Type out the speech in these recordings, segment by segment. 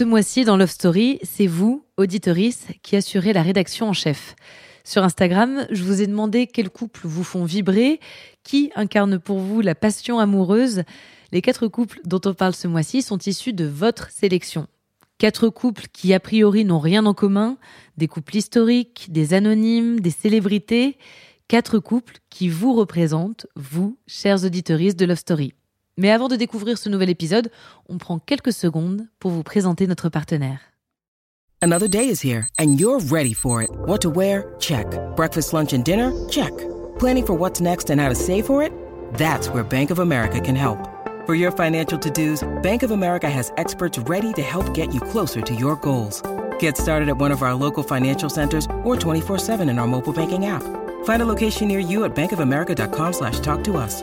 Ce mois-ci, dans Love Story, c'est vous, auditorice, qui assurez la rédaction en chef. Sur Instagram, je vous ai demandé quels couples vous font vibrer, qui incarne pour vous la passion amoureuse. Les quatre couples dont on parle ce mois-ci sont issus de votre sélection. Quatre couples qui a priori n'ont rien en commun, des couples historiques, des anonymes, des célébrités, quatre couples qui vous représentent, vous, chers auditoristes de Love Story. Mais avant de découvrir ce nouvel épisode, on prend quelques secondes pour vous présenter notre partenaire. Another day is here and you're ready for it. What to wear? Check. Breakfast, lunch and dinner? Check. Planning for what's next and how to save for it? That's where Bank of America can help. For your financial to-dos, Bank of America has experts ready to help get you closer to your goals. Get started at one of our local financial centers or 24-7 in our mobile banking app. Find a location near you at bankofamerica.com slash talk to us.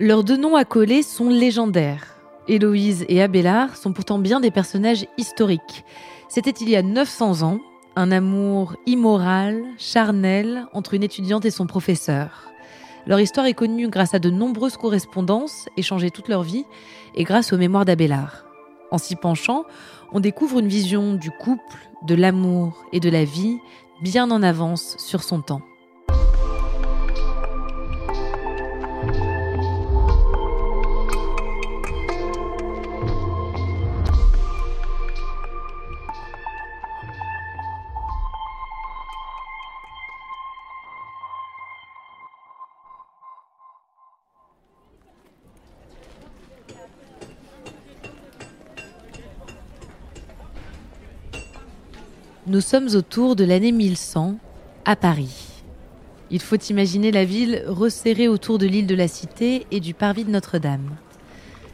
Leurs deux noms accolés sont légendaires. Héloïse et Abélard sont pourtant bien des personnages historiques. C'était il y a 900 ans, un amour immoral, charnel, entre une étudiante et son professeur. Leur histoire est connue grâce à de nombreuses correspondances échangées toute leur vie et grâce aux mémoires d'Abélard. En s'y penchant, on découvre une vision du couple, de l'amour et de la vie bien en avance sur son temps. Nous sommes autour de l'année 1100, à Paris. Il faut imaginer la ville resserrée autour de l'île de la Cité et du parvis de Notre-Dame.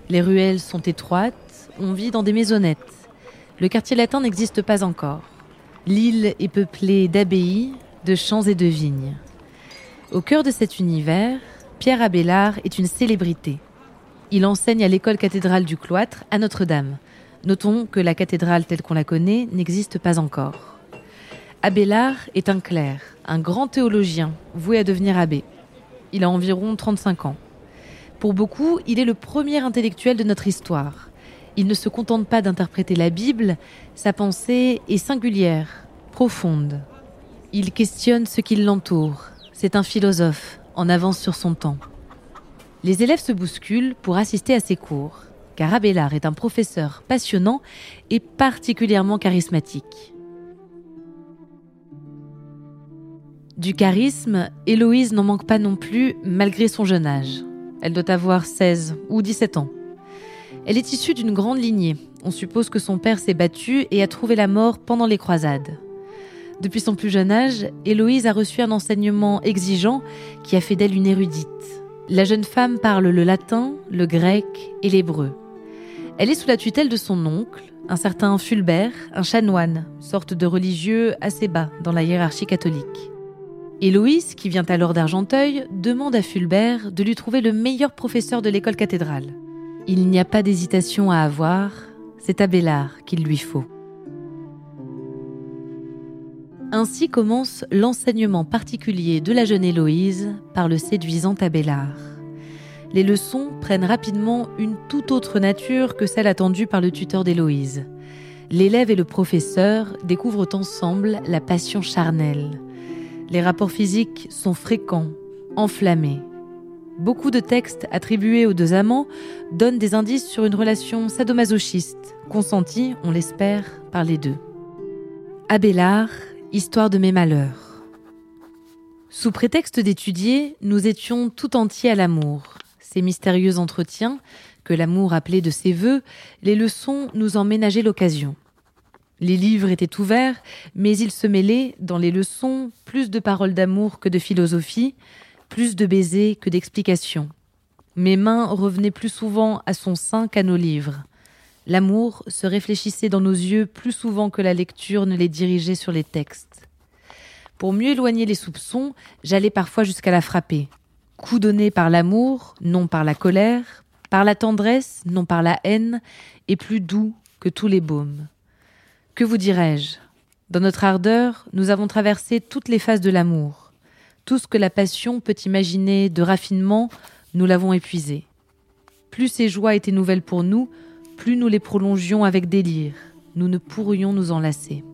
Les ruelles sont étroites, on vit dans des maisonnettes. Le quartier latin n'existe pas encore. L'île est peuplée d'abbayes, de champs et de vignes. Au cœur de cet univers, Pierre Abélard est une célébrité. Il enseigne à l'école cathédrale du cloître à Notre-Dame. Notons que la cathédrale telle qu'on la connaît n'existe pas encore. Abélard est un clerc, un grand théologien, voué à devenir abbé. Il a environ 35 ans. Pour beaucoup, il est le premier intellectuel de notre histoire. Il ne se contente pas d'interpréter la Bible, sa pensée est singulière, profonde. Il questionne ce qui l'entoure. C'est un philosophe, en avance sur son temps. Les élèves se bousculent pour assister à ses cours car Abélard est un professeur passionnant et particulièrement charismatique. Du charisme, Héloïse n'en manque pas non plus malgré son jeune âge. Elle doit avoir 16 ou 17 ans. Elle est issue d'une grande lignée. On suppose que son père s'est battu et a trouvé la mort pendant les croisades. Depuis son plus jeune âge, Héloïse a reçu un enseignement exigeant qui a fait d'elle une érudite. La jeune femme parle le latin, le grec et l'hébreu. Elle est sous la tutelle de son oncle, un certain Fulbert, un chanoine, sorte de religieux assez bas dans la hiérarchie catholique. Héloïse, qui vient alors d'Argenteuil, demande à Fulbert de lui trouver le meilleur professeur de l'école cathédrale. Il n'y a pas d'hésitation à avoir, c'est Abélard qu'il lui faut. Ainsi commence l'enseignement particulier de la jeune Héloïse par le séduisant Abélard les leçons prennent rapidement une toute autre nature que celle attendue par le tuteur d'Héloïse. L'élève et le professeur découvrent ensemble la passion charnelle. Les rapports physiques sont fréquents, enflammés. Beaucoup de textes attribués aux deux amants donnent des indices sur une relation sadomasochiste, consentie, on l'espère, par les deux. Abélard, Histoire de mes malheurs. Sous prétexte d'étudier, nous étions tout entiers à l'amour mystérieux entretiens, que l'amour appelait de ses voeux, les leçons nous en ménageaient l'occasion. Les livres étaient ouverts, mais il se mêlait, dans les leçons, plus de paroles d'amour que de philosophie, plus de baisers que d'explications. Mes mains revenaient plus souvent à son sein qu'à nos livres. L'amour se réfléchissait dans nos yeux plus souvent que la lecture ne les dirigeait sur les textes. Pour mieux éloigner les soupçons, j'allais parfois jusqu'à la frapper. Coup donné par l'amour, non par la colère, par la tendresse, non par la haine, et plus doux que tous les baumes. Que vous dirais-je? Dans notre ardeur, nous avons traversé toutes les phases de l'amour. Tout ce que la passion peut imaginer de raffinement, nous l'avons épuisé. Plus ces joies étaient nouvelles pour nous, plus nous les prolongions avec délire. Nous ne pourrions nous en lasser.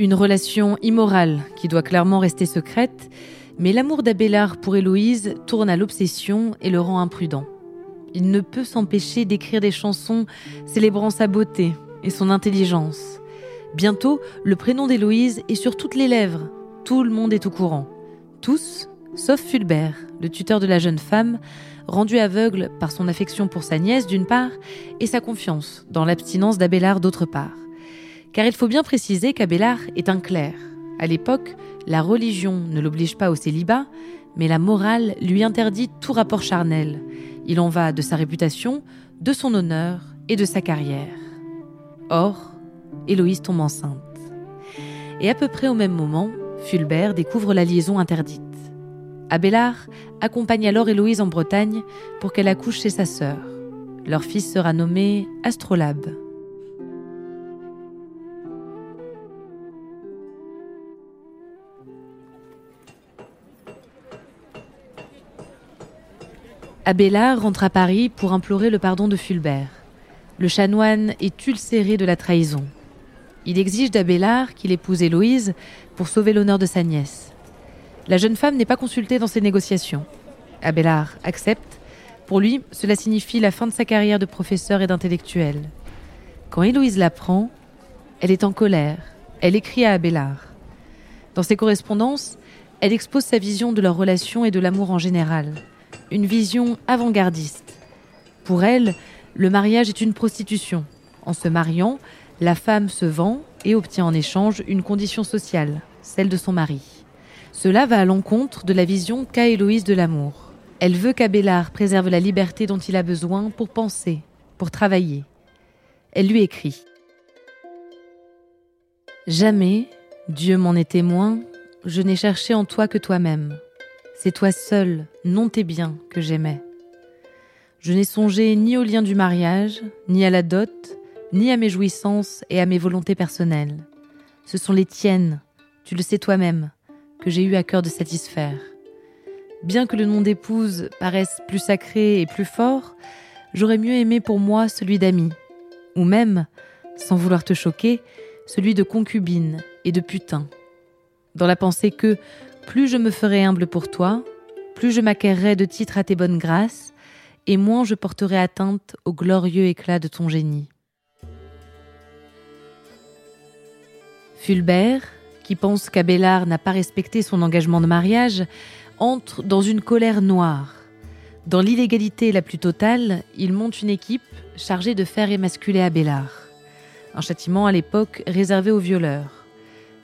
Une relation immorale qui doit clairement rester secrète, mais l'amour d'Abélard pour Héloïse tourne à l'obsession et le rend imprudent. Il ne peut s'empêcher d'écrire des chansons célébrant sa beauté et son intelligence. Bientôt, le prénom d'Héloïse est sur toutes les lèvres. Tout le monde est au courant. Tous, sauf Fulbert, le tuteur de la jeune femme, rendu aveugle par son affection pour sa nièce d'une part et sa confiance dans l'abstinence d'Abélard d'autre part. Car il faut bien préciser qu'Abélard est un clerc. À l'époque, la religion ne l'oblige pas au célibat, mais la morale lui interdit tout rapport charnel. Il en va de sa réputation, de son honneur et de sa carrière. Or, Héloïse tombe enceinte. Et à peu près au même moment, Fulbert découvre la liaison interdite. Abélard accompagne alors Héloïse en Bretagne pour qu'elle accouche chez sa sœur. Leur fils sera nommé Astrolabe. Abélard rentre à Paris pour implorer le pardon de Fulbert. Le chanoine est ulcéré de la trahison. Il exige d'Abélard qu'il épouse Héloïse pour sauver l'honneur de sa nièce. La jeune femme n'est pas consultée dans ces négociations. Abélard accepte. Pour lui, cela signifie la fin de sa carrière de professeur et d'intellectuel. Quand Héloïse l'apprend, elle est en colère. Elle écrit à Abélard. Dans ses correspondances, elle expose sa vision de leur relation et de l'amour en général une vision avant-gardiste. Pour elle, le mariage est une prostitution. En se mariant, la femme se vend et obtient en échange une condition sociale, celle de son mari. Cela va à l'encontre de la vision qu'a Héloïse de l'amour. Elle veut qu'Abélard préserve la liberté dont il a besoin pour penser, pour travailler. Elle lui écrit Jamais, Dieu m'en est témoin, je n'ai cherché en toi que toi-même. C'est toi seul, non tes biens, que j'aimais. Je n'ai songé ni au lien du mariage, ni à la dot, ni à mes jouissances et à mes volontés personnelles. Ce sont les tiennes, tu le sais toi-même, que j'ai eu à cœur de satisfaire. Bien que le nom d'épouse paraisse plus sacré et plus fort, j'aurais mieux aimé pour moi celui d'ami, ou même, sans vouloir te choquer, celui de concubine et de putain. Dans la pensée que, plus je me ferai humble pour toi, plus je m'acquerrai de titres à tes bonnes grâces, et moins je porterai atteinte au glorieux éclat de ton génie. Fulbert, qui pense qu'Abélard n'a pas respecté son engagement de mariage, entre dans une colère noire. Dans l'illégalité la plus totale, il monte une équipe chargée de faire émasculer Abélard. Un châtiment à l'époque réservé aux violeurs.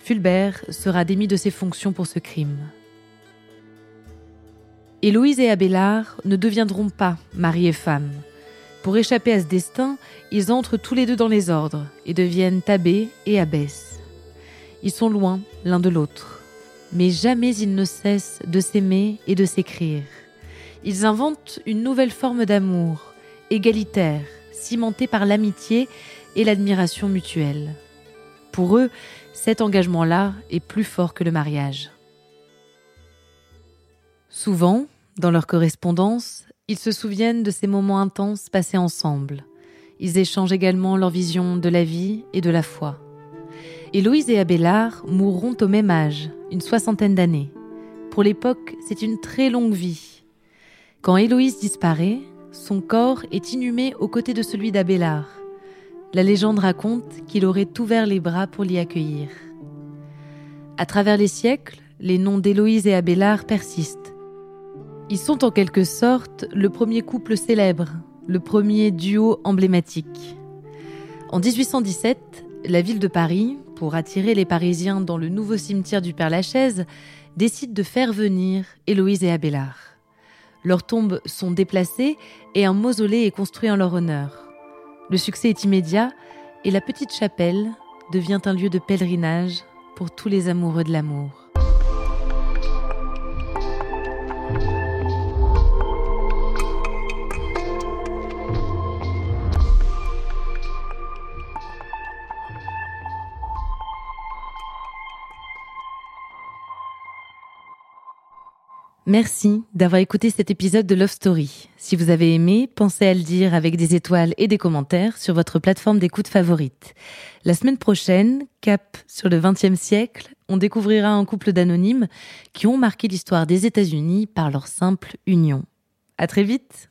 Fulbert sera démis de ses fonctions pour ce crime. Héloïse et Abélard ne deviendront pas mari et femme. Pour échapper à ce destin, ils entrent tous les deux dans les ordres et deviennent abbés et abbesses. Ils sont loin l'un de l'autre, mais jamais ils ne cessent de s'aimer et de s'écrire. Ils inventent une nouvelle forme d'amour, égalitaire, cimentée par l'amitié et l'admiration mutuelle. Pour eux, cet engagement-là est plus fort que le mariage. Souvent, dans leur correspondance, ils se souviennent de ces moments intenses passés ensemble. Ils échangent également leur vision de la vie et de la foi. Héloïse et Abélard mourront au même âge, une soixantaine d'années. Pour l'époque, c'est une très longue vie. Quand Héloïse disparaît, son corps est inhumé aux côtés de celui d'Abélard. La légende raconte qu'il aurait ouvert les bras pour l'y accueillir. À travers les siècles, les noms d'Héloïse et Abélard persistent. Ils sont en quelque sorte le premier couple célèbre, le premier duo emblématique. En 1817, la ville de Paris, pour attirer les Parisiens dans le nouveau cimetière du Père-Lachaise, décide de faire venir Héloïse et Abélard. Leurs tombes sont déplacées et un mausolée est construit en leur honneur. Le succès est immédiat et la petite chapelle devient un lieu de pèlerinage pour tous les amoureux de l'amour. Merci d'avoir écouté cet épisode de Love Story. Si vous avez aimé, pensez à le dire avec des étoiles et des commentaires sur votre plateforme d'écoute favorite. La semaine prochaine, cap sur le XXe siècle, on découvrira un couple d'anonymes qui ont marqué l'histoire des États-Unis par leur simple union. À très vite!